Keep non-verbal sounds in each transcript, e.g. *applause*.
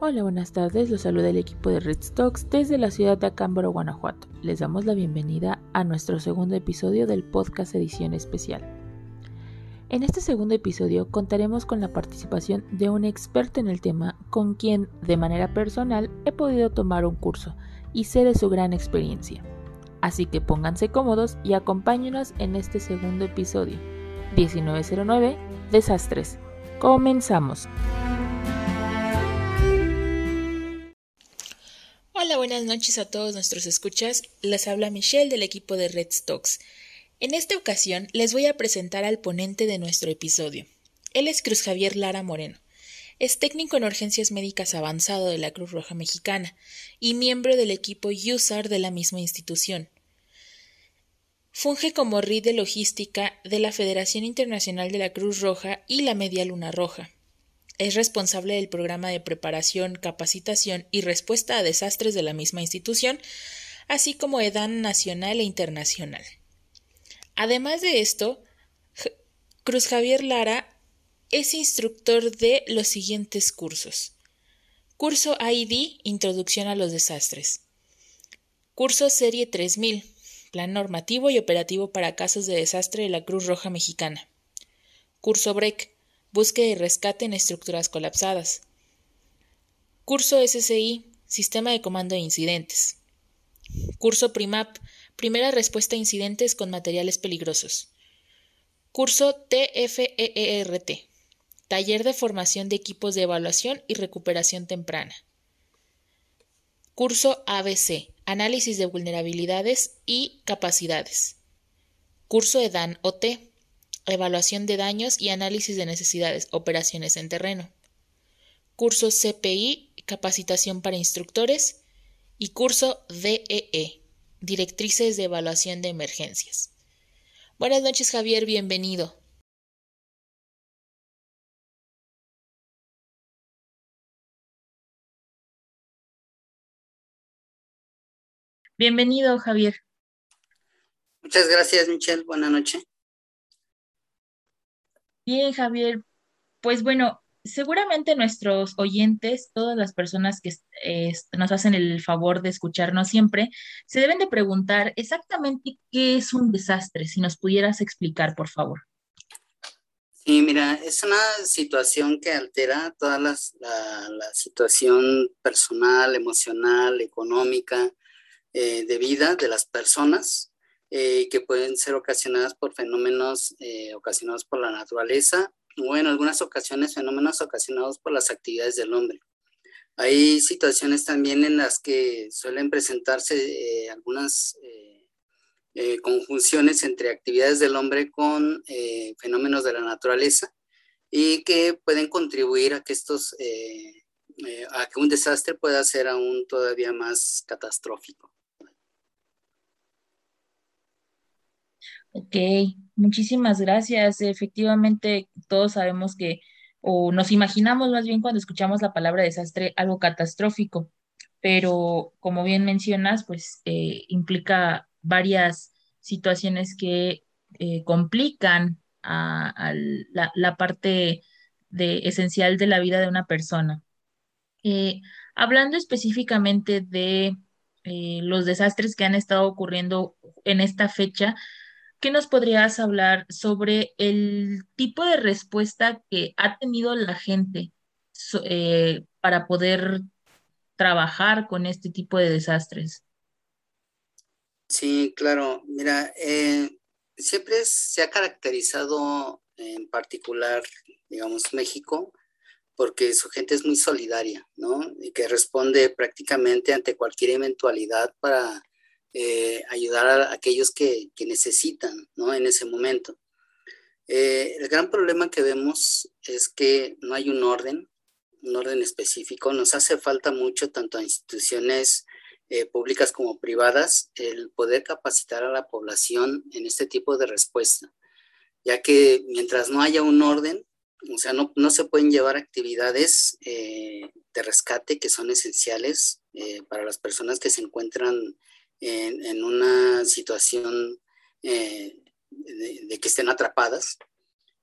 Hola, buenas tardes. Los saluda el equipo de Red Stocks desde la ciudad de Acámbaro, Guanajuato. Les damos la bienvenida a nuestro segundo episodio del podcast edición especial. En este segundo episodio contaremos con la participación de un experto en el tema con quien, de manera personal, he podido tomar un curso y sé de su gran experiencia. Así que pónganse cómodos y acompáñenos en este segundo episodio. 1909 Desastres. Comenzamos. Hola, buenas noches a todos nuestros escuchas. Les habla Michelle del equipo de Red Stocks. En esta ocasión les voy a presentar al ponente de nuestro episodio. Él es Cruz Javier Lara Moreno. Es técnico en urgencias médicas avanzado de la Cruz Roja Mexicana y miembro del equipo USAR de la misma institución. Funge como RID de logística de la Federación Internacional de la Cruz Roja y la Media Luna Roja. Es responsable del programa de preparación, capacitación y respuesta a desastres de la misma institución, así como EDAN nacional e internacional. Además de esto, Cruz Javier Lara es instructor de los siguientes cursos. Curso ID Introducción a los Desastres. Curso Serie 3000 Plan normativo y operativo para casos de desastre de la Cruz Roja Mexicana. Curso BREC Búsqueda y rescate en estructuras colapsadas. Curso SCI, Sistema de Comando de Incidentes. Curso PRIMAP, Primera Respuesta a Incidentes con Materiales Peligrosos. Curso TFEERT, Taller de Formación de Equipos de Evaluación y Recuperación Temprana. Curso ABC, Análisis de Vulnerabilidades y Capacidades. Curso EDAN OT, evaluación de daños y análisis de necesidades, operaciones en terreno. Curso CPI, capacitación para instructores. Y curso DEE, e, directrices de evaluación de emergencias. Buenas noches, Javier, bienvenido. Bienvenido, Javier. Muchas gracias, Michelle. Buenas noches. Bien, Javier. Pues bueno, seguramente nuestros oyentes, todas las personas que nos hacen el favor de escucharnos siempre, se deben de preguntar exactamente qué es un desastre, si nos pudieras explicar, por favor. Sí, mira, es una situación que altera toda la, situación personal, emocional, económica, eh, de vida de las personas eh, que pueden ser ocasionadas por fenómenos eh, ocasionados por la naturaleza o en algunas ocasiones fenómenos ocasionados por las actividades del hombre. Hay situaciones también en las que suelen presentarse eh, algunas conjunciones entre actividades del hombre con fenómenos de la naturaleza y que pueden contribuir a que estos, a que un desastre pueda ser aún todavía más catastrófico. Ok, muchísimas gracias. Efectivamente, todos sabemos que, o nos imaginamos más bien cuando escuchamos la palabra desastre, algo catastrófico, pero como bien mencionas, pues eh, implica varias situaciones que eh, complican a, la, parte de, esencial de la vida de una persona. Eh, hablando específicamente de los desastres que han estado ocurriendo en esta fecha, ¿qué nos podrías hablar sobre el tipo de respuesta que ha tenido la gente eh, para poder trabajar con este tipo de desastres? Sí, claro. Mira, eh, siempre se ha caracterizado en particular, digamos, México, porque su gente es muy solidaria, ¿no? Y que responde prácticamente ante cualquier eventualidad para eh, ayudar a aquellos que, necesitan ¿no? en ese momento. Eh, el gran problema que vemos es que no hay un orden, un orden específico. Nos hace falta mucho, tanto a instituciones eh, públicas como privadas, el poder capacitar a la población en este tipo de respuesta, ya que mientras no haya un orden, o sea, no, no se pueden llevar actividades de rescate que son esenciales para las personas que se encuentran en, una situación eh, de, que estén atrapadas.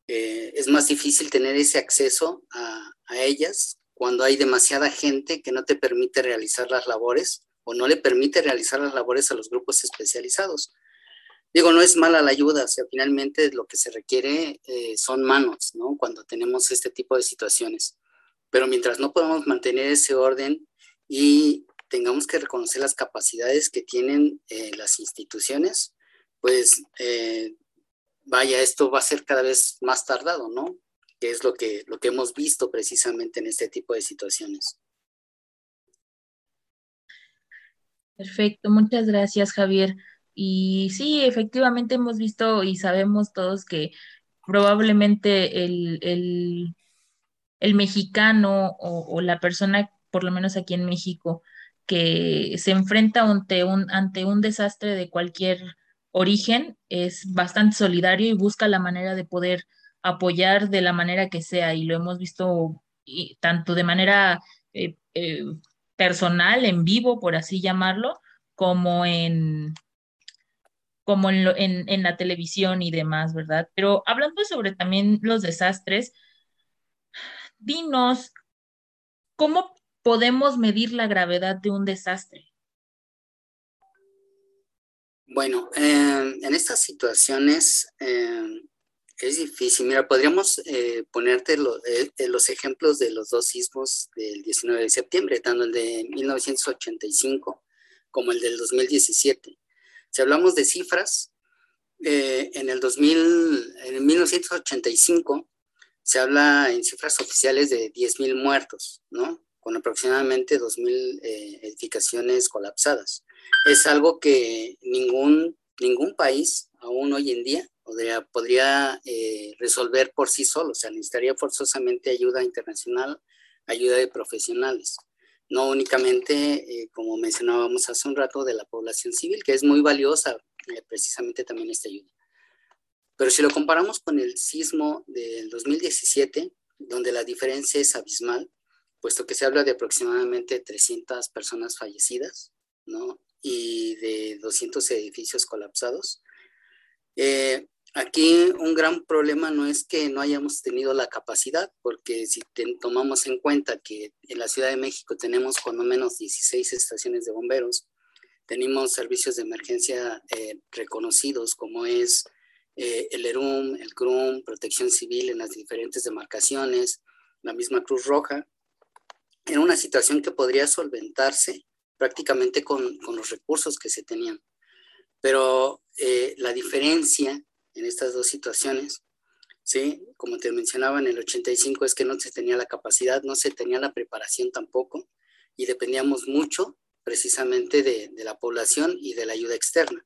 Eh, es más difícil tener ese acceso a, ellas cuando hay demasiada gente que no te permite realizar las labores o no le permite realizar las labores a los grupos especializados. Digo, no es mala la ayuda, o sea, finalmente lo que se requiere eh, son manos, ¿no? Cuando tenemos este tipo de situaciones. Pero mientras no podamos mantener ese orden y tengamos que reconocer las capacidades que tienen eh, las instituciones, pues eh, vaya, esto va a ser cada vez más tardado, ¿no? Que es lo que, lo que hemos visto precisamente en este tipo de situaciones. Perfecto, muchas gracias, Javier. Y sí, efectivamente hemos visto y sabemos todos que probablemente el, el, mexicano o, o, la persona, por lo menos aquí en México, que se enfrenta ante un, ante un desastre de cualquier origen, es bastante solidario y busca la manera de poder apoyar de la manera que sea. Y lo hemos visto tanto de manera eh, eh, personal, en vivo, por así llamarlo, como en como en, en, en, la televisión y demás, ¿verdad? Pero hablando sobre también los desastres, dinos, ¿cómo podemos medir la gravedad de un desastre? Bueno, eh, en estas situaciones eh, es difícil. Mira, podríamos eh, ponerte lo, eh, los ejemplos de los dos sismos del 19 de septiembre, tanto el de 1985 como el del 2017. Si hablamos de cifras, en el 2000, en 1985 se habla en cifras oficiales de 10.000 muertos, ¿no? Con aproximadamente 2.000 eh, edificaciones colapsadas. Es algo que ningún, ningún país, aún hoy en día, podría, podría eh, resolver por sí solo. O sea, necesitaría forzosamente ayuda internacional, ayuda de profesionales. No únicamente, eh, como mencionábamos hace un rato, de la población civil, que es muy valiosa precisamente también esta ayuda. Pero si lo comparamos con el sismo del 2017, donde la diferencia es abismal, puesto que se habla de aproximadamente 300 personas fallecidas, ¿no? Y de 200 edificios colapsados. Eh, aquí un gran problema no es que no hayamos tenido la capacidad, porque si tomamos en cuenta que en la Ciudad de México tenemos lo menos 16 estaciones de bomberos, tenemos servicios de emergencia eh, reconocidos como es eh, el ERUM, el CRUM, Protección Civil en las diferentes demarcaciones, la misma Cruz Roja, en una situación que podría solventarse prácticamente con, con los recursos que se tenían. Pero eh, la diferencia en estas dos situaciones, ¿sí? como te mencionaba en el 85, es que no se tenía la capacidad, no se tenía la preparación tampoco, y dependíamos mucho precisamente de, de la población y de la ayuda externa.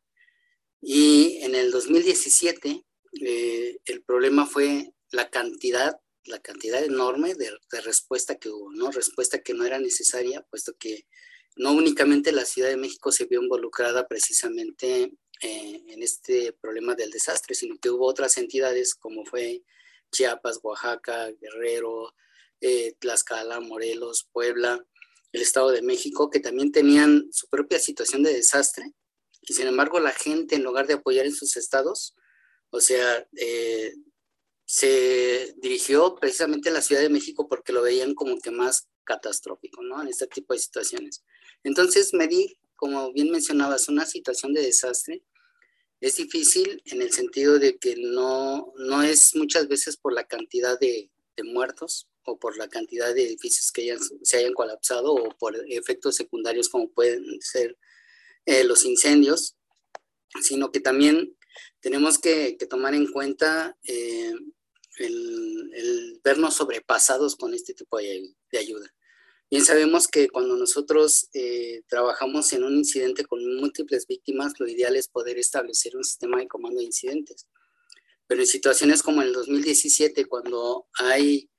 Y en el 2017, eh, el problema fue la cantidad la cantidad enorme de, respuesta que hubo, ¿no? Respuesta que no era necesaria, puesto que no únicamente la Ciudad de México se vio involucrada precisamente eh, en este problema del desastre, sino que hubo otras entidades como fue Chiapas, Oaxaca, Guerrero, eh, Tlaxcala, Morelos, Puebla, el Estado de México, que también tenían su propia situación de desastre, y sin embargo la gente en lugar de apoyar en sus estados, o sea, eh, se dirigió precisamente a la Ciudad de México porque lo veían como que más catastrófico, ¿no? En este tipo de situaciones. Entonces, medir, como bien mencionabas, una situación de desastre es difícil en el sentido de que no, no es muchas veces por la cantidad de, muertos o por la cantidad de edificios que se hayan colapsado o por efectos secundarios como pueden ser eh, los incendios, sino que también tenemos que, tomar en cuenta eh, el, vernos sobrepasados con este tipo de, ayuda. Bien sabemos que cuando nosotros eh, trabajamos en un incidente con múltiples víctimas, lo ideal es poder establecer un sistema de comando de incidentes. Pero en situaciones como el 2017, cuando hay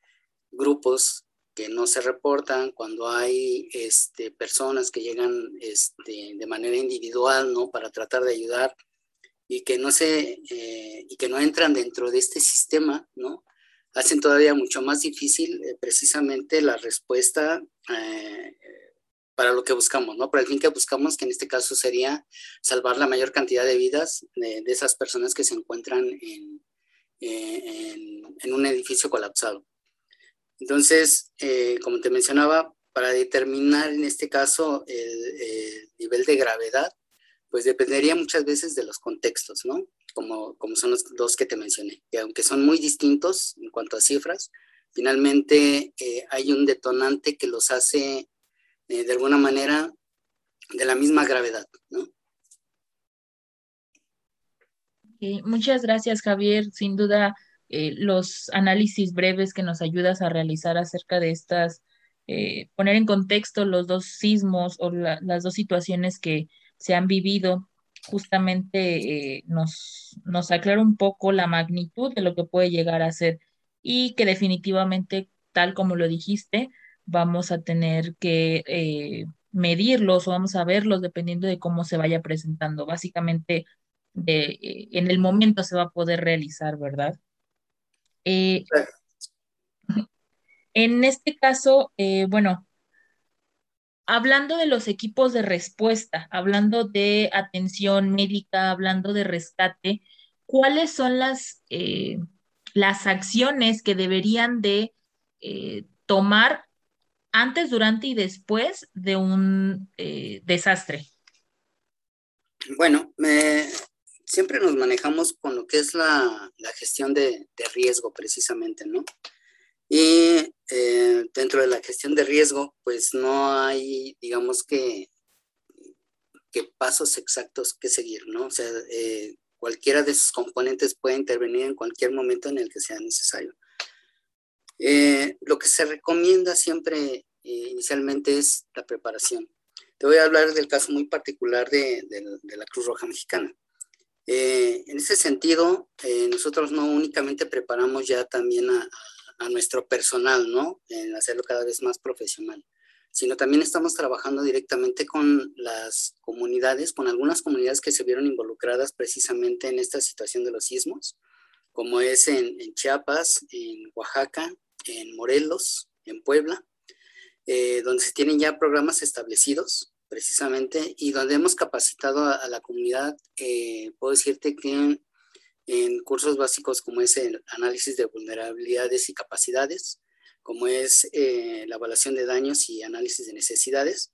grupos que no se reportan, cuando hay este, personas que llegan este, de manera individual, ¿no? Para tratar de ayudar y que no se eh, y que no entran dentro de este sistema, ¿no? Hacen todavía mucho más difícil eh, precisamente la respuesta eh, para lo que buscamos, ¿no? Para el fin que buscamos, que en este caso sería salvar la mayor cantidad de vidas de, esas personas que se encuentran en, en, en, un edificio colapsado. Entonces, eh, como te mencionaba, para determinar en este caso el, nivel de gravedad, pues dependería muchas veces de los contextos, ¿no? Como, como son los dos que te mencioné, que aunque son muy distintos en cuanto a cifras, finalmente eh, hay un detonante que los hace eh, de alguna manera de la misma gravedad, ¿no? muchas gracias, Javier. Sin duda, eh, los análisis breves que nos ayudas a realizar acerca de estas, eh, poner en contexto los dos sismos o las dos situaciones que se han vivido, justamente eh, nos, nos aclara un poco la magnitud de lo que puede llegar a ser y que definitivamente, tal como lo dijiste, vamos a tener que medirlos o vamos a verlos dependiendo de cómo se vaya presentando. Básicamente, de, en el momento se va a poder realizar, ¿verdad? Eh, en este caso, eh, bueno, hablando de los equipos de respuesta, hablando de atención médica, hablando de rescate, ¿cuáles son las, eh, las acciones que deberían de tomar antes, durante y después de un desastre? Bueno, siempre nos manejamos con lo que es la, gestión de, riesgo precisamente, ¿no? Y eh, dentro de la gestión de riesgo, pues no hay, digamos que, que pasos exactos que seguir, ¿no? O sea, eh, cualquiera de esos componentes puede intervenir en cualquier momento en el que sea necesario. Eh, lo que se recomienda siempre inicialmente es la preparación. Te voy a hablar del caso muy particular de la Cruz Roja Mexicana. Eh, en ese sentido, eh, nosotros no únicamente preparamos ya también a, nuestro personal, ¿no? En hacerlo cada vez más profesional, sino también estamos trabajando directamente con las comunidades, con algunas comunidades que se vieron involucradas precisamente en esta situación de los sismos, como es en, Chiapas, en Oaxaca, en Morelos, en Puebla, eh, donde se tienen ya programas establecidos precisamente, y donde hemos capacitado a, la comunidad, eh, puedo decirte que en, cursos básicos como es el análisis de vulnerabilidades y capacidades, como es eh, la evaluación de daños y análisis de necesidades,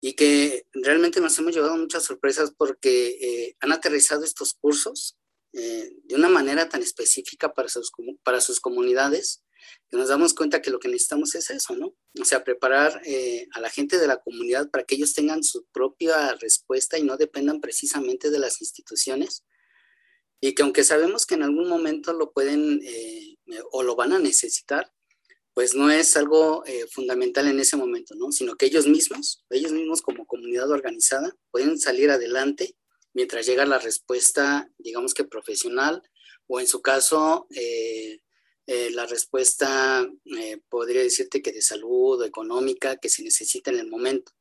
y que realmente nos hemos llevado muchas sorpresas porque eh, han aterrizado estos cursos de una manera tan específica para sus, para sus comunidades que nos damos cuenta que lo que necesitamos es eso, ¿no? O sea, preparar eh, a la gente de la comunidad para que ellos tengan su propia respuesta y no dependan precisamente de las instituciones. Y que aunque sabemos que en algún momento lo pueden eh, o lo van a necesitar, pues no es algo eh, fundamental en ese momento, ¿no? Sino que ellos mismos, ellos mismos como comunidad organizada, pueden salir adelante mientras llega la respuesta, digamos que profesional, o en su caso, eh, eh, la respuesta eh, podría decirte que de salud o económica que se necesita en el momento.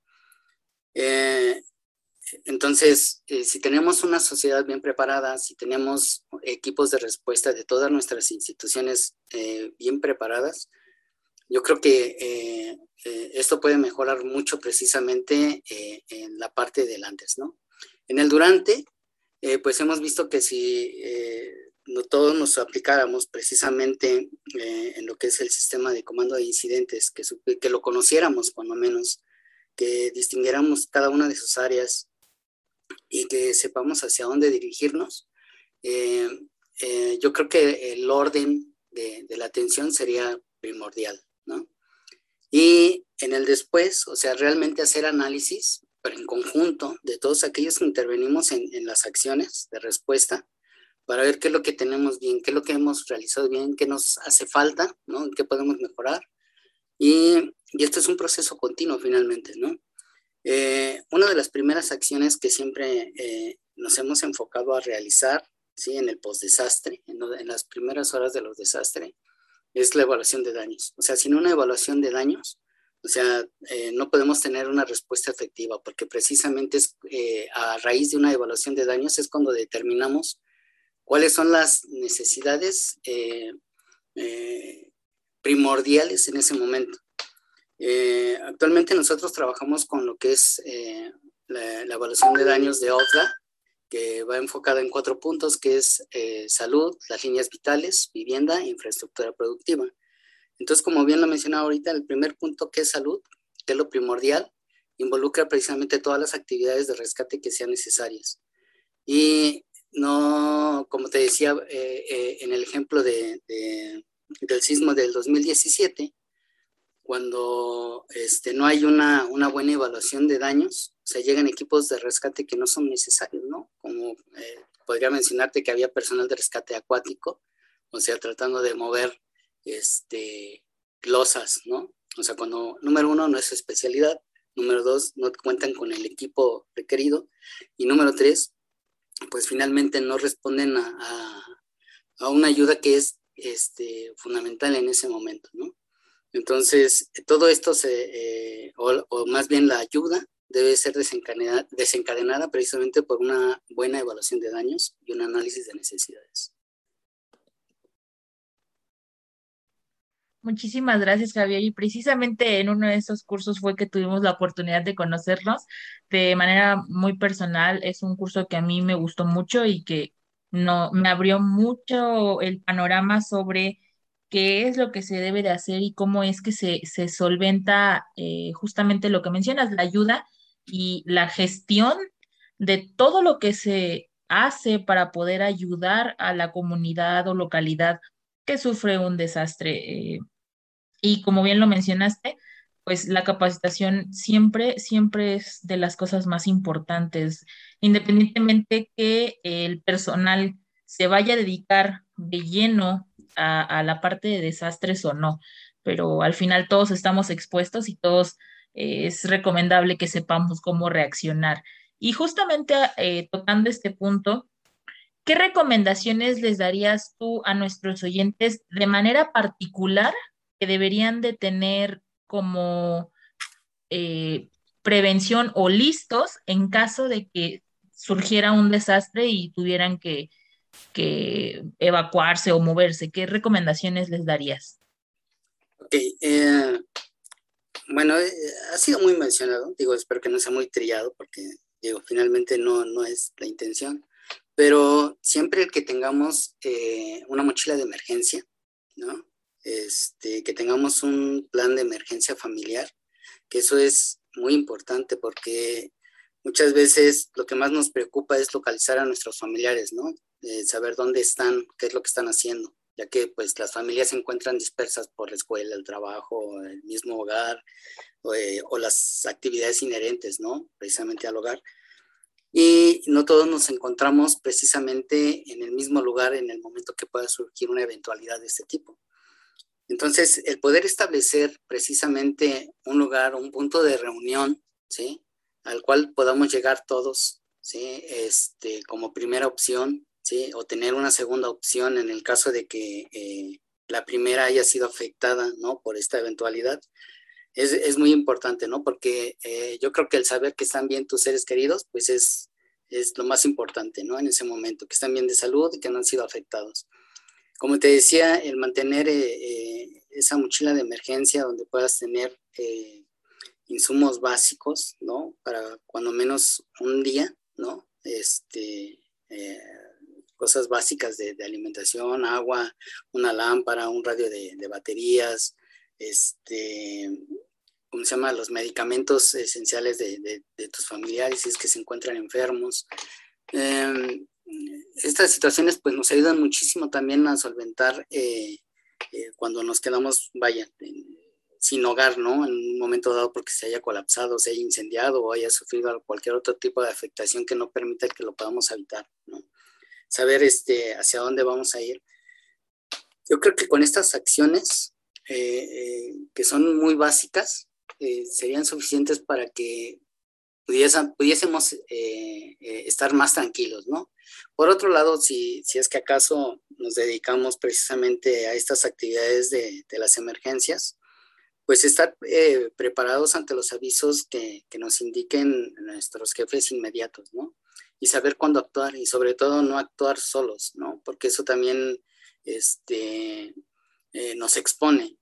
Eh, entonces, si tenemos una sociedad bien preparada, si tenemos equipos de respuesta de todas nuestras instituciones bien preparadas, yo creo que esto puede mejorar mucho precisamente en la de del antes, ¿no? En el durante, pues hemos visto que si no todos nos aplicáramos precisamente eh, en lo que es el sistema de comando de incidentes, que, que lo conociéramos cuando menos, que distinguiéramos cada una de sus áreas y que sepamos hacia dónde dirigirnos, eh, eh, yo creo que el orden de, la atención sería primordial, ¿no? Y en el después, o sea, realmente hacer análisis, pero en conjunto, de todos aquellos que intervenimos en, las acciones de respuesta, para ver qué es lo que tenemos bien, qué es lo que hemos realizado bien, qué nos hace falta, ¿no? qué podemos mejorar. Y, y esto es un proceso continuo finalmente, ¿no? Eh, una de las primeras acciones que siempre eh, nos hemos enfocado a realizar, ¿sí? En el postdesastre, en, en las primeras horas de los desastres, es la evaluación de daños. O sea, sin una evaluación de daños, o sea, eh, no podemos tener una respuesta efectiva, porque precisamente es a raíz de una evaluación de daños es cuando determinamos cuáles son las necesidades primordiales en ese momento. Eh, actualmente nosotros trabajamos con lo que es la, evaluación de daños de OFDA, que va enfocada en cuatro puntos, que es salud, las líneas vitales, vivienda e infraestructura productiva. Entonces, como bien lo mencionaba ahorita, el primer punto que es salud, que es lo primordial, involucra precisamente todas las actividades de rescate que sean necesarias. Y no, como te decía eh, eh, en el ejemplo de, del sismo del 2017, cuando este, no hay una, una, buena evaluación de daños, o sea, llegan equipos de rescate que no son necesarios, ¿no? Como eh, podría mencionarte que había personal de rescate acuático, o sea, tratando de mover este, losas, ¿no? O sea, cuando, número uno, no es su especialidad, número dos, no cuentan con el equipo requerido, y número tres, pues finalmente no responden a, a, una ayuda que es este, fundamental en ese momento, ¿no? Entonces, todo esto, eh, o, más bien la ayuda, debe ser desencadenada, desencadenada precisamente por una buena evaluación de daños y un análisis de necesidades. Muchísimas gracias, Javier. Y precisamente en uno de esos cursos fue que tuvimos la oportunidad de conocernos de manera muy personal. Es un curso que a mí me gustó mucho y que no, me abrió mucho el panorama sobre qué es lo que se debe de hacer y cómo es que se, se solventa eh, justamente lo que mencionas, la ayuda y la gestión de todo lo que se hace para poder ayudar a la comunidad o localidad que sufre un desastre. Eh, y como bien lo mencionaste, pues la capacitación siempre, siempre es de las cosas más importantes, independientemente que el personal se vaya a dedicar de lleno a, la parte de desastres o no, pero al final todos estamos expuestos y todos eh, es recomendable que sepamos cómo reaccionar. Y justamente eh, tocando este punto, ¿qué recomendaciones les darías tú a nuestros oyentes de manera particular que deberían de tener como eh, prevención o listos en caso de que surgiera un desastre y tuvieran que, evacuarse o moverse? ¿Qué recomendaciones les darías? Ok, eh, bueno, eh, ha sido muy mencionado, digo, espero que no sea muy trillado porque, digo, finalmente no, no es la intención, pero siempre que tengamos una mochila de emergencia, ¿no? este, que tengamos un plan de emergencia familiar, que eso es muy importante porque muchas veces lo que más nos preocupa es localizar a nuestros familiares, ¿no? Eh, saber dónde están, qué es lo que están haciendo, ya que pues las familias se encuentran dispersas por la escuela, el trabajo, el mismo hogar eh, o las actividades inherentes, ¿no? Precisamente al hogar. Y no todos nos encontramos precisamente en el mismo lugar en el momento que pueda surgir una eventualidad de este tipo. Entonces, el poder establecer precisamente un lugar, un punto de reunión, ¿sí? Al cual podamos llegar todos, ¿sí? Este, como primera opción, ¿sí? O tener una segunda opción en el caso de que eh, la primera haya sido afectada, ¿no? Por esta eventualidad. Es, muy importante, ¿no? Porque eh, yo creo que el saber que están bien tus seres queridos, pues es, es lo más importante, ¿no? En ese momento, que están bien de salud y que no han sido afectados como te decía, el mantener eh, esa mochila de emergencia donde puedas tener insumos básicos, ¿no? Para cuando menos un día, ¿no? Este, cosas básicas de, alimentación, agua, una lámpara, un radio de, baterías, este, ¿cómo se llama? Los medicamentos esenciales de, tus familiares si es que se encuentran enfermos. Em, estas situaciones pues nos ayudan muchísimo también a solventar eh, eh, cuando nos quedamos, vaya, sin hogar, ¿no? En un momento dado porque se haya colapsado, se haya incendiado o haya sufrido cualquier otro tipo de afectación que no permita que lo podamos habitar, ¿no? Saber este, hacia dónde vamos a ir. Yo creo que con estas acciones, eh, que son muy básicas, serían suficientes para que pudiésemos eh, eh, estar más tranquilos, ¿no? Por otro lado, si, si, es que acaso nos dedicamos precisamente a estas actividades de, de las emergencias, pues estar eh, preparados ante los avisos que, que, nos indiquen nuestros jefes inmediatos, ¿no? Y saber cuándo actuar y sobre todo no actuar solos, ¿no? Porque eso también este, nos expone.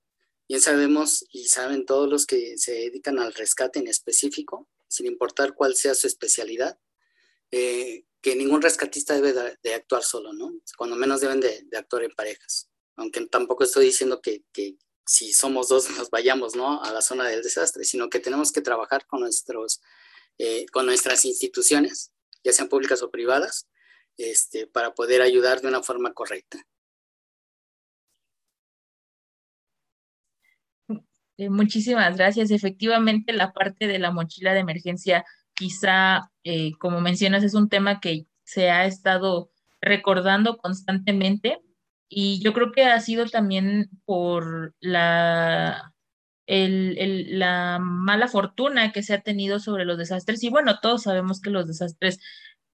Bien sabemos y saben todos los que se dedican al rescate en específico, sin importar cuál sea su especialidad, eh, que ningún rescatista debe de, actuar solo, ¿no? Cuando menos deben de, actuar en parejas. Aunque tampoco estoy diciendo que, si somos dos nos vayamos, ¿no? A la zona del desastre, sino que tenemos que trabajar con, nuestros, eh, con nuestras instituciones, ya sean públicas o privadas, este, para poder ayudar de una forma correcta. Eh, muchísimas gracias. Efectivamente, la parte de la mochila de emergencia, quizá, eh, como mencionas, es un tema que se ha estado recordando constantemente y yo creo que ha sido también por la, la mala fortuna que se ha tenido sobre los desastres. Y bueno, todos sabemos que los desastres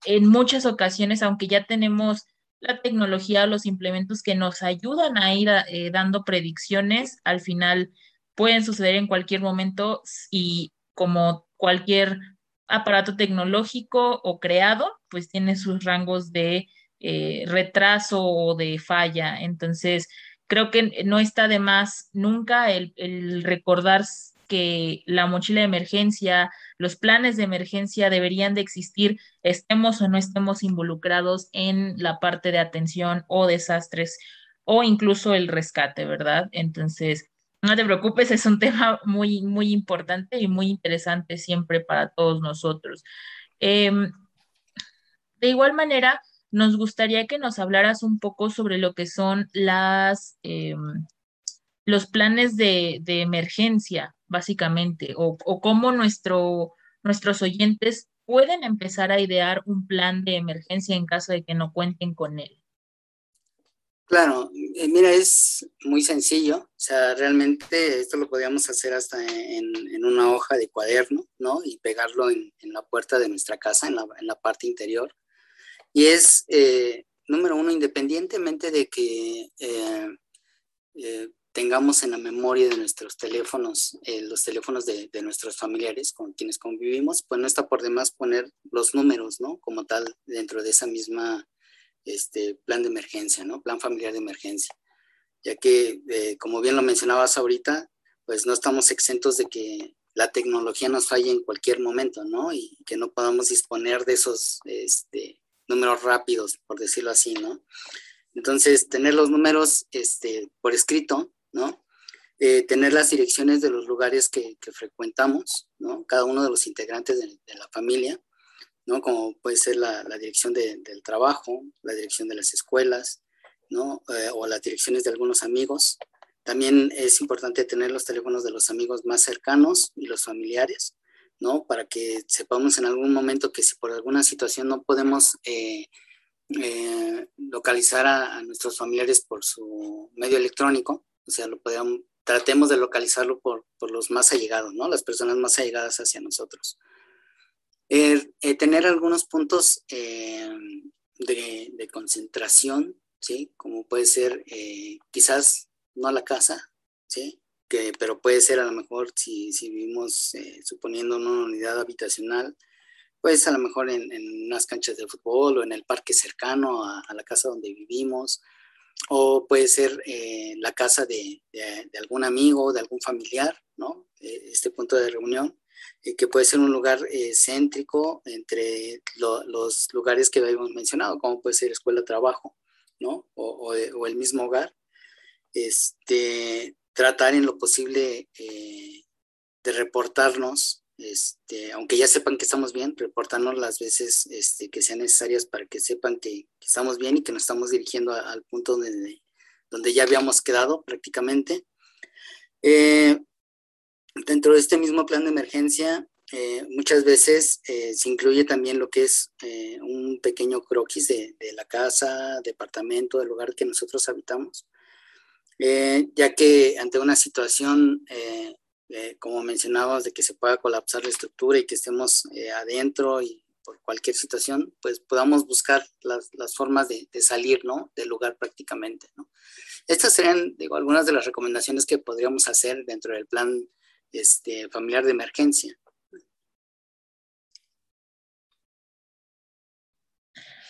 en muchas ocasiones, aunque ya tenemos la tecnología, los implementos que nos ayudan a ir eh, dando predicciones, al final pueden suceder en cualquier momento y como cualquier aparato tecnológico o creado, pues tiene sus rangos de eh, retraso o de falla. Entonces, creo que no está de más nunca el, recordar que la mochila de emergencia, los planes de emergencia deberían de existir, estemos o no estemos involucrados en la parte de atención o desastres o incluso el rescate, ¿verdad? Entonces, no te preocupes, es un *laughs* tema muy, muy importante y muy interesante siempre para todos nosotros. Em, de igual manera, nos gustaría que nos hablaras un poco sobre lo que son las, em, los planes de, emergencia, básicamente, o, o cómo nuestro, nuestros oyentes pueden empezar a idear un plan de emergencia en caso de que no cuenten con él. Claro, eh, mira, es muy sencillo, o sea, realmente esto lo podíamos hacer hasta en, una hoja de cuaderno, ¿no? Y pegarlo en, la puerta de nuestra casa, en la, parte interior. Y es, eh, número uno, independientemente de que eh, tengamos en la memoria de nuestros teléfonos, los teléfonos de, de, nuestros familiares con quienes convivimos, pues no está por demás poner los números, ¿no? Como tal, dentro de esa misma este plan de emergencia, ¿no? Plan familiar de emergencia. Ya que, eh, como bien lo mencionabas ahorita, pues no estamos exentos de que la tecnología nos falle en cualquier momento, ¿no? Y que no podamos disponer de esos este, números rápidos, por decirlo así, ¿no? Entonces, tener los números este, por escrito, ¿no? Eh, tener las direcciones de los lugares que, frecuentamos, ¿no? Cada uno de los integrantes de la familia, ¿no? Como puede ser la, dirección del trabajo, la dirección de las escuelas, ¿no? Eh, o las direcciones de algunos amigos. También es importante tener los teléfonos de los amigos más cercanos y los familiares, ¿no? Para que sepamos en algún momento que si por alguna situación no podemos eh, eh, localizar a, nuestros familiares por su medio electrónico, o sea, lo podemos, tratemos de localizarlo por, por los más allegados, ¿no? Las personas más allegadas hacia nosotros. Eh, tener algunos puntos eh, de, concentración, ¿sí? Como puede ser quizás no la casa, ¿sí? Que, pero puede ser a lo mejor si, si vivimos suponiendo una unidad habitacional, pues a lo mejor en, unas canchas de fútbol o en el parque cercano a, la casa donde vivimos, o puede ser la casa de, de, algún amigo, de algún familiar, ¿no? este punto de reunión que puede ser un lugar eh, céntrico entre los lugares que habíamos mencionado, como puede ser escuela, trabajo, ¿no? O, el mismo hogar. Este, tratar en lo posible eh, de reportarnos, este, aunque ya sepan que estamos bien, reportarnos las veces este, que sean necesarias para que sepan que, estamos bien y que nos estamos dirigiendo al punto donde, donde ya habíamos quedado prácticamente. Eh, dentro de este mismo plan de emergencia, eh, muchas veces se incluye también lo que es un pequeño croquis de, la casa, departamento, del lugar que nosotros habitamos, ya que ante una situación, como mencionábamos, de que se pueda colapsar la estructura y que estemos adentro y por cualquier situación, pues podamos buscar las, formas de, salir, ¿no? Del lugar prácticamente, ¿no? Estas serían, digo, algunas de las recomendaciones que podríamos hacer dentro del plan este, familiar de emergencia.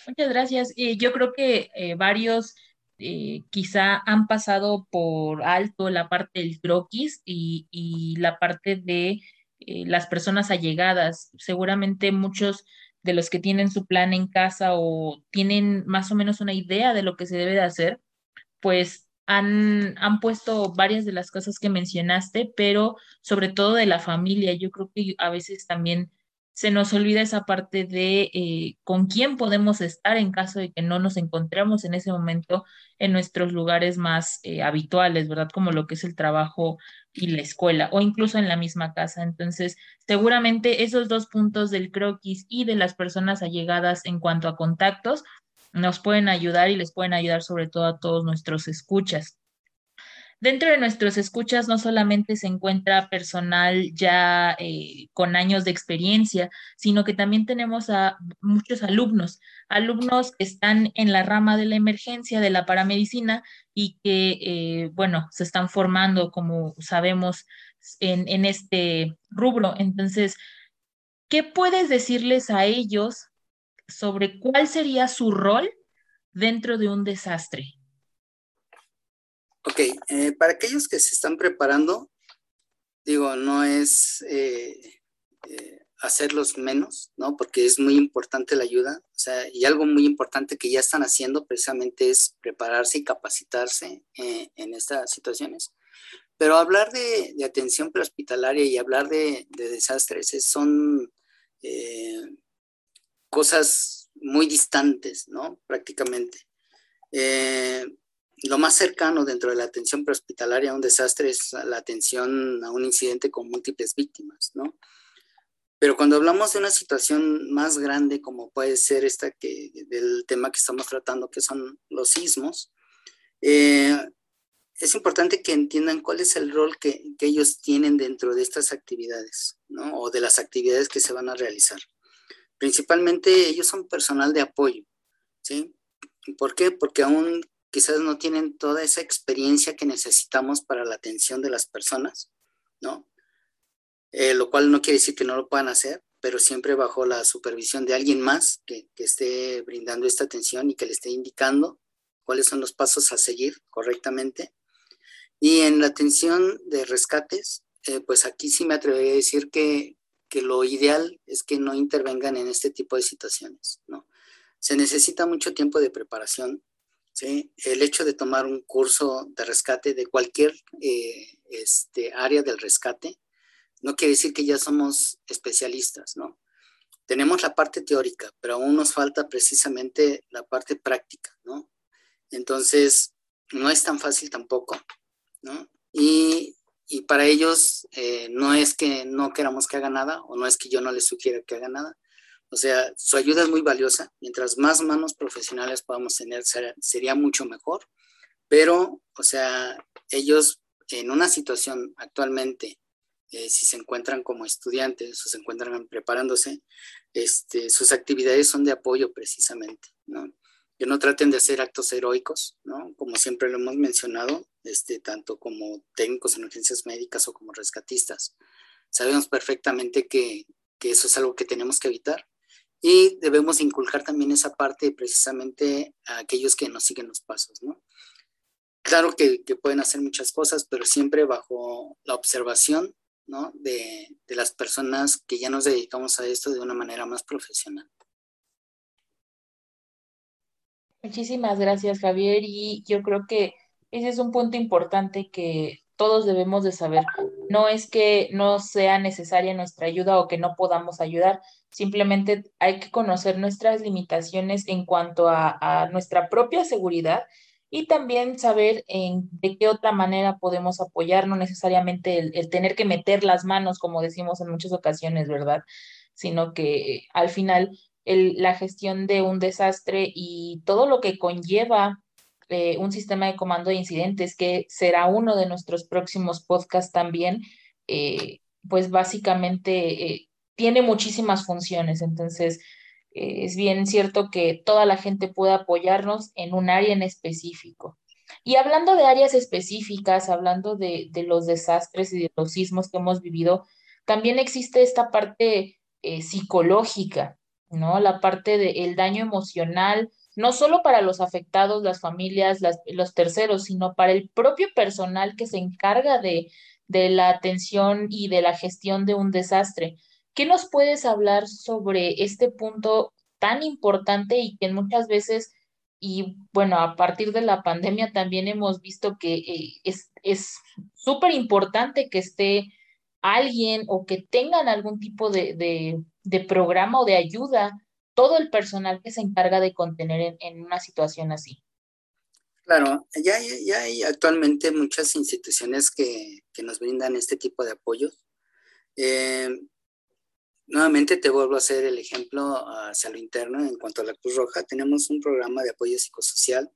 Muchas gracias. yo creo que eh, varios eh, quizá han pasado por alto la parte del croquis y, la parte de eh, las personas allegadas. Seguramente muchos de los que tienen su plan en casa o tienen más o menos una idea de lo que se debe de hacer, pues han, han puesto varias de las cosas que mencionaste, pero sobre todo de la familia. Yo creo que a veces también se nos olvida esa parte de eh, con quién podemos estar en caso de que no nos encontremos en ese momento en nuestros lugares más eh, habituales, ¿verdad? Como lo que es el trabajo y la escuela o incluso en la misma casa. Entonces, seguramente esos dos puntos del croquis y de las personas allegadas en cuanto a contactos nos pueden ayudar y les pueden ayudar sobre todo a todos nuestros escuchas. Dentro de nuestros escuchas no solamente se encuentra personal ya eh, con años de experiencia, sino que también tenemos a muchos alumnos, alumnos que están en la rama de la emergencia de la paramedicina y que, eh, bueno, se están formando, como sabemos, en, en este rubro. Entonces, ¿qué puedes decirles a ellos sobre cuál sería su rol dentro de un desastre? Ok, eh, para aquellos que se están preparando, digo, no es eh, eh, hacerlos menos, ¿no? Porque es muy importante la ayuda, o sea, y algo muy importante que ya están haciendo precisamente es prepararse y capacitarse en estas situaciones. Pero hablar de, atención prehospitalaria y hablar de, de desastres son cosas muy distantes, ¿no? Prácticamente lo más cercano dentro de la atención prehospitalaria a un desastre es la atención a un incidente con múltiples víctimas, ¿no? Pero cuando hablamos de una situación más grande, como puede ser esta que, del tema que estamos tratando, que son los sismos, eh, es importante que entiendan cuál es el rol que, que, ellos tienen dentro de estas actividades, ¿no? O de las actividades que se van a realizar. Principalmente ellos son personal de apoyo, ¿sí? ¿Por qué? Porque aún quizás no tienen toda esa experiencia que necesitamos para la atención de las personas, ¿no? Eh, lo cual no quiere decir que no lo puedan hacer, pero siempre bajo la supervisión de alguien más que, esté brindando esta atención y que le esté indicando cuáles son los pasos a seguir correctamente. Y en la atención de rescates, eh, pues aquí sí me atrevería a decir que, que lo ideal es que no intervengan en este tipo de situaciones, ¿no? Se necesita mucho tiempo de preparación, el hecho de tomar un curso de rescate de cualquier eh, este, área del rescate no quiere decir que ya somos especialistas, ¿no? Tenemos la parte teórica, pero aún nos falta precisamente la parte práctica, ¿no? Entonces, no es tan fácil tampoco, ¿no? Y, para ellos eh, no es que no queramos que haga nada o no es que yo no les sugiera que haga nada, o sea, su ayuda es muy valiosa. Mientras más manos profesionales podamos tener, sería mucho mejor. Pero, o sea, ellos en una situación actualmente, eh, si se encuentran como estudiantes o se encuentran preparándose, este, sus actividades son de apoyo precisamente, ¿no? Que no traten de hacer actos heroicos. Como siempre lo hemos mencionado, este, tanto como técnicos en urgencias médicas o como rescatistas. Sabemos perfectamente que eso es algo que tenemos que evitar y debemos inculcar también esa parte precisamente a aquellos que nos siguen los pasos, ¿no? Claro que, pueden hacer muchas cosas, pero siempre bajo la observación, ¿no? De, de las personas que ya nos dedicamos a esto de una manera más profesional. Muchísimas gracias, Javier. Y yo creo que ese es un punto importante que todos debemos de saber. No es que no sea necesaria nuestra ayuda o que no podamos ayudar, simplemente hay que conocer nuestras limitaciones en cuanto a, nuestra propia seguridad y también saber en, de qué otra manera podemos apoyar, no necesariamente el, tener que meter las manos, como decimos en muchas ocasiones, ¿verdad? Sino que al final la gestión de un desastre y todo lo que conlleva eh, un sistema de comando de incidentes, que será uno de nuestros próximos podcasts también, eh, pues básicamente eh, tiene muchísimas funciones. Entonces, es bien cierto que toda la gente puede apoyarnos en un área en específico. Y hablando de áreas específicas, hablando de, de los desastres y de los sismos que hemos vivido, también existe esta parte psicológica, ¿no? La parte del daño emocional, no solo para los afectados, las familias, los terceros, sino para el propio personal que se encarga de, de la atención y de la gestión de un desastre. ¿Qué nos puedes hablar sobre este punto tan importante y que muchas veces y bueno, a partir de la pandemia también hemos visto que eh, es súper importante que esté alguien o que tengan algún tipo de, programa o de ayuda todo el personal que se encarga de contener en, una situación así. Claro, ya, ya, hay actualmente muchas instituciones que, nos brindan este tipo de apoyos. Eh, nuevamente te vuelvo a hacer el ejemplo hacia lo interno en cuanto a la Cruz Roja. Tenemos un programa de apoyo psicosocial.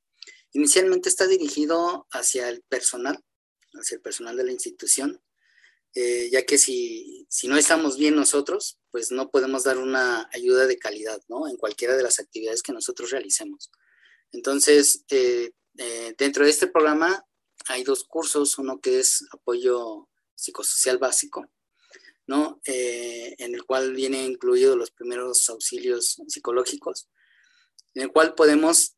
Inicialmente está dirigido hacia el personal, hacia el personal de la institución, eh, ya que si, si, no estamos bien nosotros, pues no podemos dar una ayuda de calidad, ¿no? En cualquiera de las actividades que nosotros realicemos. Entonces, eh, eh, dentro de este programa hay dos cursos, uno que es apoyo psicosocial básico, ¿no? en el cual viene incluido los primeros auxilios psicológicos, en el cual podemos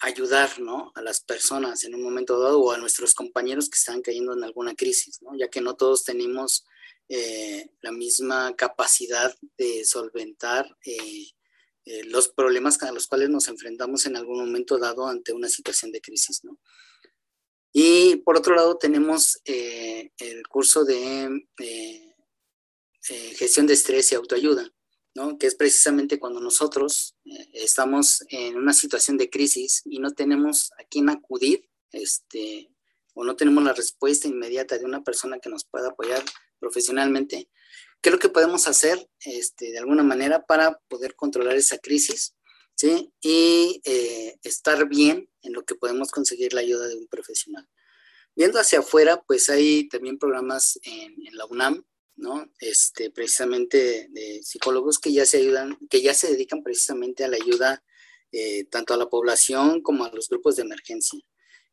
ayudar ¿no? a las personas en un momento dado o a nuestros compañeros que están cayendo en alguna crisis, ¿no? ya que no todos tenemos eh, la misma capacidad de solventar eh, eh, los problemas a los cuales nos enfrentamos en algún momento dado ante una situación de crisis. ¿no? Y por otro lado tenemos el curso de gestión de estrés y autoayuda, que es precisamente cuando nosotros eh, estamos en una situación de crisis y no tenemos a quién acudir, este, o no tenemos la respuesta inmediata de una persona que nos pueda apoyar profesionalmente, ¿qué es lo que podemos hacer este, de alguna manera para poder controlar esa crisis? ¿sí? Y eh, estar bien en lo que podemos conseguir la ayuda de un profesional. Viendo hacia afuera, pues hay también programas en la UNAM ¿no? Este, precisamente de psicólogos que ya se ayudan, que ya se dedican precisamente a la ayuda eh, tanto a la población como a los grupos de emergencia.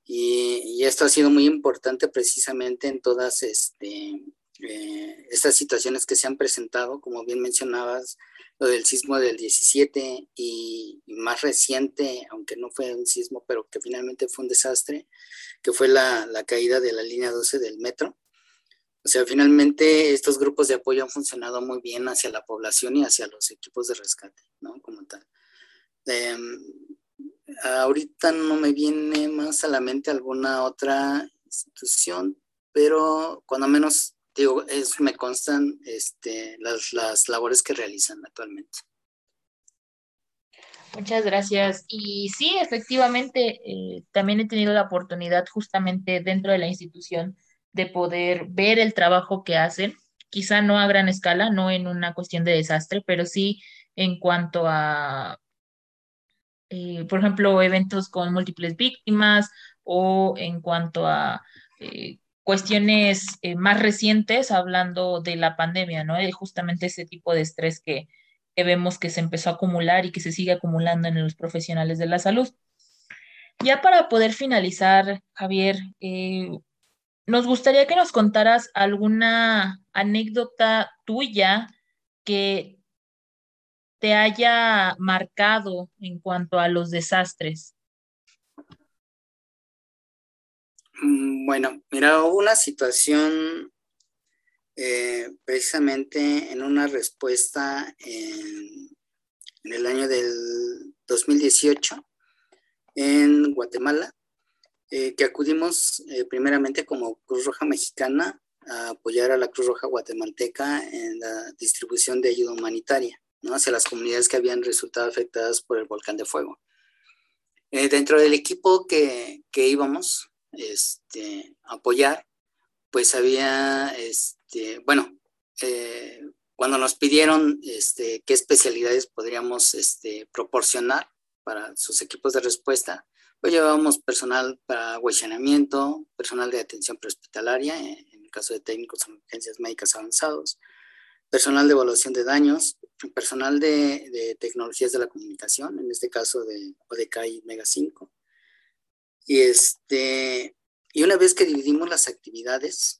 Y, esto ha sido muy importante precisamente en todas este, eh, estas situaciones que se han presentado, como bien mencionabas, lo del sismo del 17 y, más reciente, aunque no fue un sismo, pero que finalmente fue un desastre, que fue la, la caída de la línea 12 del metro. O sea, finalmente estos grupos de apoyo han funcionado muy bien hacia la población y hacia los equipos de rescate, ¿no? Como tal. Em, ahorita no me viene más a la mente alguna otra institución, pero cuando menos, digo, es, me constan este, las, las labores que realizan actualmente. Muchas gracias. Y sí, efectivamente, eh, también he tenido la oportunidad justamente dentro de la institución de poder ver el trabajo que hacen, quizá no a gran escala, no en una cuestión de desastre, pero sí en cuanto a, eh, por ejemplo, eventos con múltiples víctimas o en cuanto a eh, cuestiones eh, más recientes, hablando de la pandemia, ¿no? Justamente ese tipo de estrés que, que vemos que se empezó a acumular y que se sigue acumulando en los profesionales de la salud. Ya para poder finalizar, Javier, nos gustaría que nos contaras alguna anécdota tuya que te haya marcado en cuanto a los desastres. Mm, bueno, mira, hubo una situación eh, precisamente en una respuesta en, en, el año del 2018 en Guatemala. Eh, que acudimos eh, primeramente como Cruz Roja Mexicana a apoyar a la Cruz Roja Guatemalteca en la distribución de ayuda humanitaria hacia las comunidades que habían resultado afectadas por el volcán de fuego. Eh, dentro del equipo que, que íbamos este, a apoyar, pues había, este, bueno, cuando nos pidieron este, qué especialidades podríamos este, proporcionar para sus equipos de respuesta, pues llevábamos personal para huesionamiento, personal de atención prehospitalaria, en el caso de técnicos en emergencias médicas avanzados, personal de evaluación de daños, personal de, tecnologías de la comunicación, en este caso de ODK y Mega 5. Y, este, y una vez que dividimos las actividades,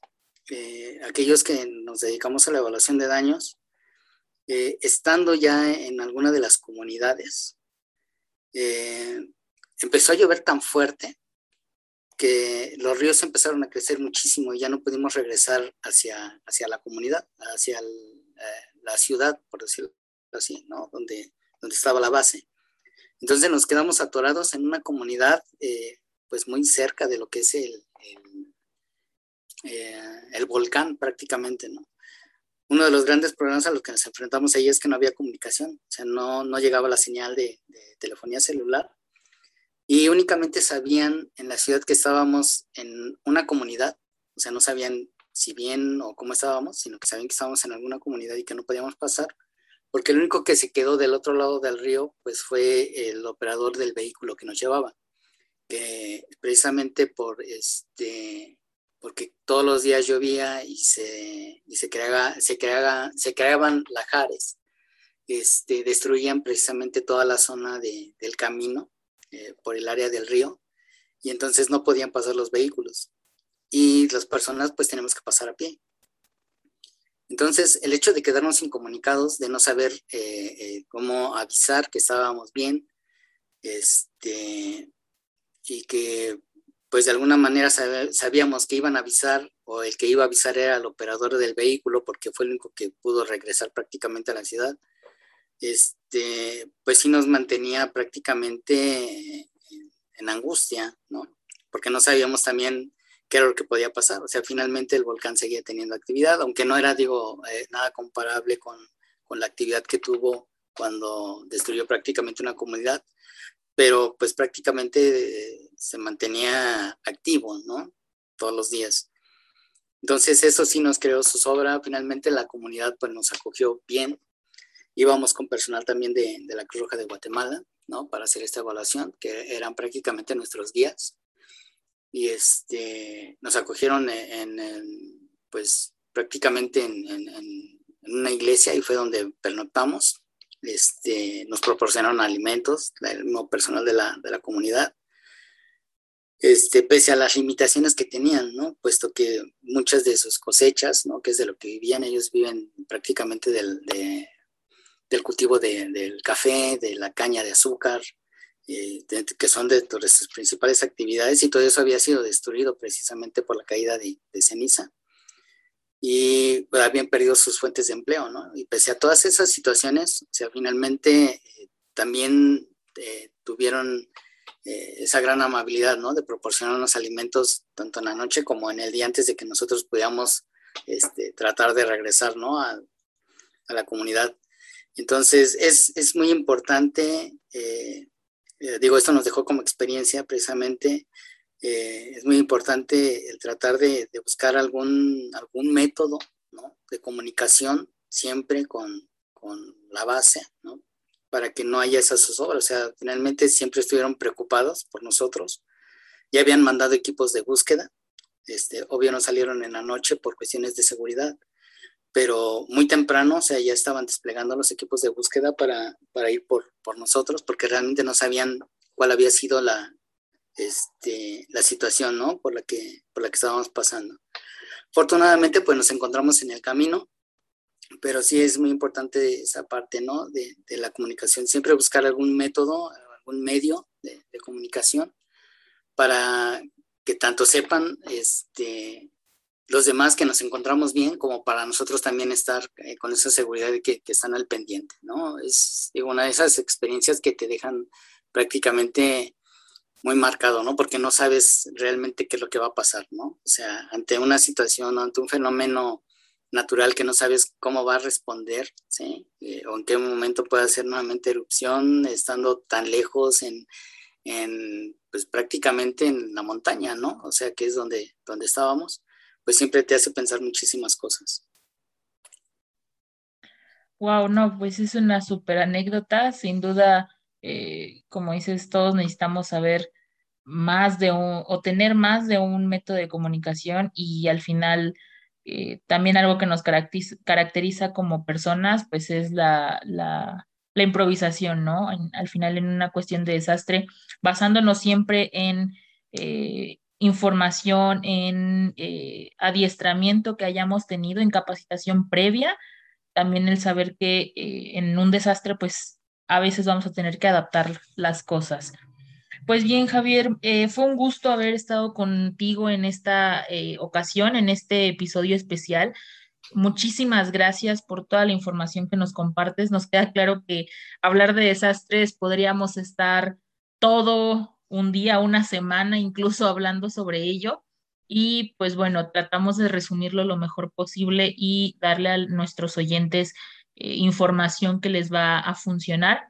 eh, aquellos que nos dedicamos a la evaluación de daños, eh, estando ya en alguna de las comunidades, eh, empezó a llover tan fuerte que los ríos empezaron a crecer muchísimo y ya no pudimos regresar hacia, hacia la comunidad, hacia eh, la ciudad, por decirlo así, ¿no? Donde, donde estaba la base. Entonces nos quedamos atorados en una comunidad eh, pues muy cerca de lo que es el, eh, el, volcán prácticamente, ¿no? Uno de los grandes problemas a los que nos enfrentamos ahí es que no había comunicación, o sea, no, no llegaba la señal de, de telefonía celular y únicamente sabían en la ciudad que estábamos en una comunidad, o sea, no sabían si bien o cómo estábamos, sino que sabían que estábamos en alguna comunidad y que no podíamos pasar porque el único que se quedó del otro lado del río, pues fue el operador del vehículo que nos llevaba, que precisamente por este, porque todos los días llovía y se, y se, creaba, se, creaba, se creaban lajares, este, destruían precisamente toda la zona de, del camino eh, por el área del río, y entonces no podían pasar los vehículos. Y las personas pues tenemos que pasar a pie. Entonces, el hecho de quedarnos incomunicados, de no saber eh, eh, cómo avisar que estábamos bien, este, y que pues de alguna manera sabíamos que iban a avisar o el que iba a avisar era el operador del vehículo porque fue el único que pudo regresar prácticamente a la ciudad, este, pues sí nos mantenía prácticamente en angustia, ¿no? Porque no sabíamos también qué era lo que podía pasar. O sea, finalmente el volcán seguía teniendo actividad, aunque no era, digo, eh, nada comparable con, con, la actividad que tuvo cuando destruyó prácticamente una comunidad, pero pues prácticamente se mantenía activo, ¿no? Todos los días. Entonces eso sí nos creó su sobra. Finalmente la comunidad pues nos acogió bien. Íbamos con personal también de, de la Cruz Roja de Guatemala, ¿no? Para hacer esta evaluación, que eran prácticamente nuestros guías y este, nos acogieron en, pues prácticamente en, una iglesia y fue donde pernoctamos. Este, nos proporcionaron alimentos, el mismo personal de la, de la comunidad, este, pese a las limitaciones que tenían, ¿no? Puesto que muchas de sus cosechas, ¿no? Que es de lo que vivían, ellos viven prácticamente del, del cultivo de, del café, de la caña de azúcar, eh, que son de, sus principales actividades y todo eso había sido destruido precisamente por la caída de, ceniza y pues, habían perdido sus fuentes de empleo, ¿no? Y pese a todas esas situaciones, o sea, finalmente eh, también eh, tuvieron esa gran amabilidad, ¿no? De proporcionarnos alimentos tanto en la noche como en el día antes de que nosotros pudiéramos este, tratar de regresar, ¿no? A, a la comunidad. Entonces, es, es muy importante eh, digo, esto nos dejó como experiencia precisamente. Eh, es muy importante el tratar de, buscar algún, algún método de comunicación siempre con, con la base, para que no haya esas zozobras. O sea, finalmente siempre estuvieron preocupados por nosotros. Ya habían mandado equipos de búsqueda. Este, obvio no salieron en la noche por cuestiones de seguridad, pero muy temprano, o sea, ya estaban desplegando los equipos de búsqueda para, para ir por, por, nosotros, porque realmente no sabían cuál había sido la, este, la situación, ¿no? Por la, que, por la que estábamos pasando. Afortunadamente, pues nos encontramos en el camino, pero sí es muy importante esa parte, ¿no? De, de la comunicación, siempre buscar algún método, algún medio de, de comunicación para que tanto sepan este, los demás que nos encontramos bien, como para nosotros también estar eh, con esa seguridad de que, están al pendiente, ¿no? Es una de esas experiencias que te dejan prácticamente muy marcado, ¿no? Porque no sabes realmente qué es lo que va a pasar, ¿no? O sea, ante una situación, ante un fenómeno natural que no sabes cómo va a responder, ¿sí? Eh, o en qué momento puede hacer nuevamente erupción, estando tan lejos en, en, pues prácticamente en la montaña, ¿no? O sea, que es donde, donde estábamos pues siempre te hace pensar muchísimas cosas. Wow, no, pues es una súper anécdota. Sin duda, eh, como dices, todos necesitamos saber más de un, o tener más de un método de comunicación y al final eh, también algo que nos caracteriza, como personas, pues es la, la, la improvisación, ¿no? al final en una cuestión de desastre, basándonos siempre en eh, información, en eh, adiestramiento que hayamos tenido, en capacitación previa, también el saber que eh, en un desastre, pues a veces vamos a tener que adaptar las cosas. Pues bien, Javier, eh, fue un gusto haber estado contigo en esta ocasión, en este episodio especial. muchísimas gracias por toda la información que nos compartes. Nos queda claro que hablar de desastres podríamos estar todo un día, una semana, incluso hablando sobre ello. Y pues bueno, tratamos de resumirlo lo mejor posible y darle a nuestros oyentes eh, información que les va a funcionar.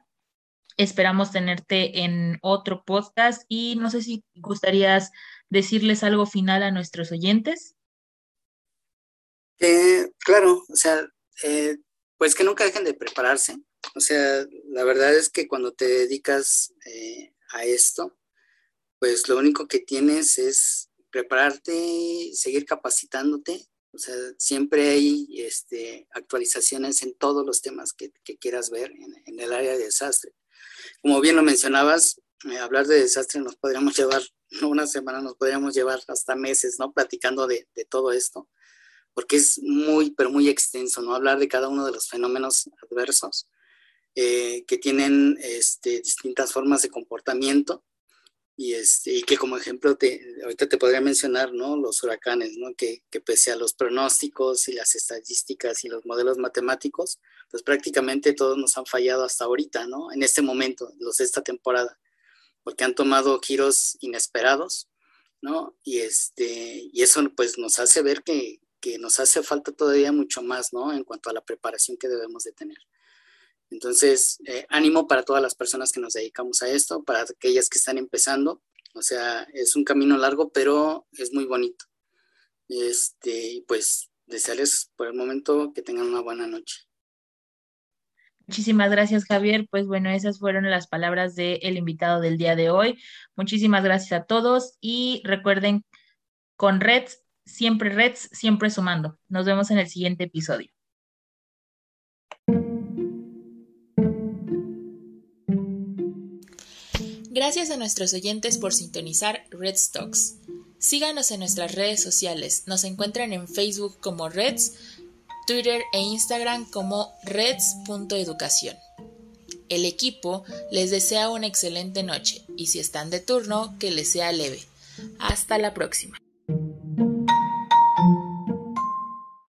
Esperamos tenerte en otro podcast y no sé si gustarías decirles algo final a nuestros oyentes. claro, o sea, eh, pues que nunca dejen de prepararse. O sea, la verdad es que cuando te dedicas eh, a esto, pues lo único que tienes es prepararte, seguir capacitándote. O sea, siempre hay este, actualizaciones en todos los temas que, quieras ver en, el área de desastre. Como bien lo mencionabas, eh, hablar de desastre nos podríamos llevar, *laughs* no una semana, nos podríamos llevar hasta meses, ¿no? Platicando de, todo esto, porque es muy, pero muy extenso, ¿no? Hablar de cada uno de los fenómenos adversos eh, que tienen este, distintas formas de comportamiento y, este, y que como ejemplo, te, ahorita te podría mencionar, ¿no? Los huracanes, ¿no? Que, que, pese a los pronósticos y las estadísticas y los modelos matemáticos, pues prácticamente todos nos han fallado hasta ahorita, ¿no? En este momento, los de esta temporada, porque han tomado giros inesperados, ¿no? Y, este, y eso pues nos hace ver que, que nos hace falta todavía mucho más, ¿no? En cuanto a la preparación que debemos de tener. Entonces, eh, ánimo para todas las personas que nos dedicamos a esto, para aquellas que están empezando. O sea, es un camino largo, pero es muy bonito. Este, pues desearles por el momento que tengan una buena noche. Muchísimas gracias, Javier. Pues bueno, esas fueron las palabras del invitado del día de hoy. Muchísimas gracias a todos y recuerden, con Reds, siempre Reds, siempre sumando. Nos vemos en el siguiente episodio. Gracias a nuestros oyentes por sintonizar Red Stocks. Síganos en nuestras redes sociales. Nos encuentran en Facebook como Reds, Twitter e Instagram como reds.educación. El equipo les desea una excelente noche y si están de turno, que les sea leve. Hasta la próxima.